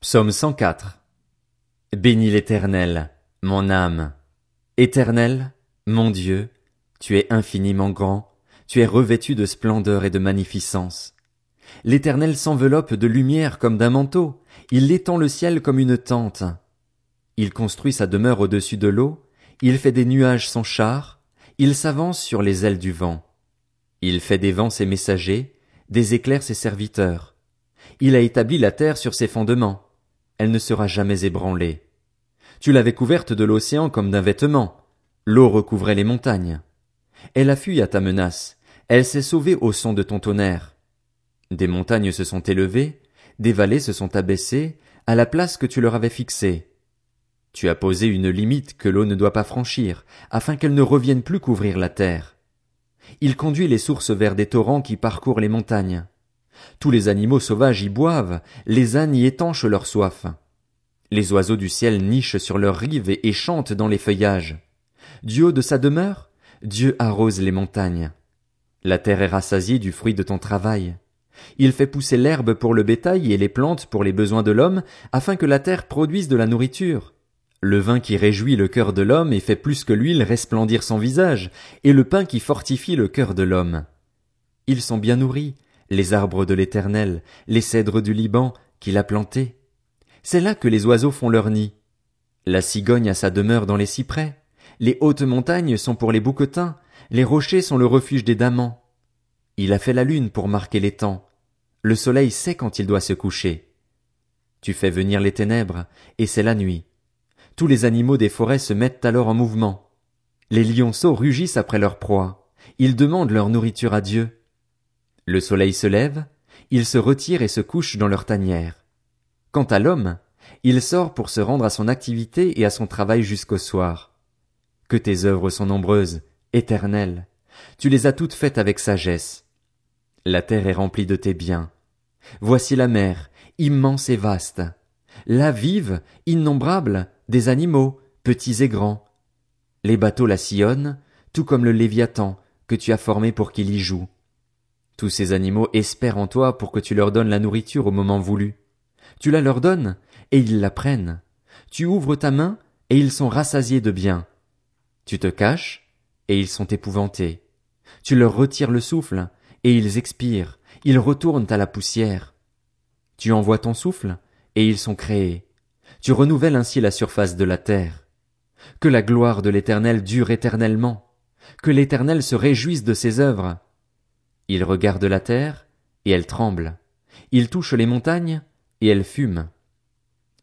Psaume 104. Bénis l'Éternel, mon âme. Éternel, mon Dieu, tu es infiniment grand, tu es revêtu de splendeur et de magnificence. L'Éternel s'enveloppe de lumière comme d'un manteau, il étend le ciel comme une tente. Il construit sa demeure au-dessus de l'eau, il fait des nuages son char, il s'avance sur les ailes du vent. Il fait des vents ses messagers, des éclairs ses serviteurs. Il a établi la terre sur ses fondements elle ne sera jamais ébranlée. Tu l'avais couverte de l'océan comme d'un vêtement, l'eau recouvrait les montagnes. Elle a fui à ta menace, elle s'est sauvée au son de ton tonnerre. Des montagnes se sont élevées, des vallées se sont abaissées, à la place que tu leur avais fixée. Tu as posé une limite que l'eau ne doit pas franchir, afin qu'elle ne revienne plus couvrir la terre. Il conduit les sources vers des torrents qui parcourent les montagnes. Tous les animaux sauvages y boivent, les ânes y étanchent leur soif. Les oiseaux du ciel nichent sur leurs rives et, chantent dans les feuillages. Du haut de sa demeure, Dieu arrose les montagnes. La terre est rassasiée du fruit de ton travail. Il fait pousser l'herbe pour le bétail et les plantes pour les besoins de l'homme, afin que la terre produise de la nourriture. Le vin qui réjouit le cœur de l'homme et fait plus que l'huile resplendir son visage, et le pain qui fortifie le cœur de l'homme. Ils sont bien nourris, les arbres de l'Éternel, les cèdres du Liban, qu'il a plantés. C'est là que les oiseaux font leur nid. La cigogne a sa demeure dans les cyprès. Les hautes montagnes sont pour les bouquetins, les rochers sont le refuge des damans. Il a fait la lune pour marquer les temps. Le soleil sait quand il doit se coucher. Tu fais venir les ténèbres, et c'est la nuit. Tous les animaux des forêts se mettent alors en mouvement. Les lionceaux rugissent après leur proie. Ils demandent leur nourriture à Dieu. Le soleil se lève, ils se retirent et se couchent dans leur tanière. Quant à l'homme, il sort pour se rendre à son activité et à son travail jusqu'au soir. Que tes œuvres sont nombreuses, éternelles. Tu les as toutes faites avec sagesse. La terre est remplie de tes biens. Voici la mer, immense et vaste. Là vivent, innombrables, des animaux, petits et grands. Les bateaux la sillonnent, tout comme le Léviathan, que tu as formé pour qu'il y joue. Tous ces animaux espèrent en toi pour que tu leur donnes la nourriture au moment voulu. Tu la leur donnes, et ils la prennent. Tu ouvres ta main, et ils sont rassasiés de bien. Tu te caches, et ils sont épouvantés. Tu leur retires le souffle, et ils expirent, ils retournent à la poussière. Tu envoies ton souffle, et ils sont créés. Tu renouvelles ainsi la surface de la terre. Que la gloire de l'Éternel dure éternellement. Que l'Éternel se réjouisse de ses œuvres. Il regarde la terre, et elle tremble. Il touche les montagnes, et elles fument.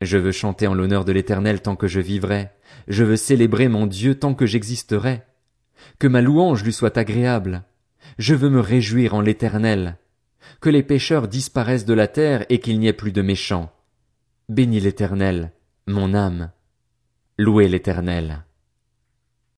Je veux chanter en l'honneur de l'Éternel tant que je vivrai. Je veux célébrer mon Dieu tant que j'existerai. Que ma louange lui soit agréable. Je veux me réjouir en l'Éternel. Que les pécheurs disparaissent de la terre et qu'il n'y ait plus de méchants. Bénis l'Éternel, mon âme. Louez l'Éternel.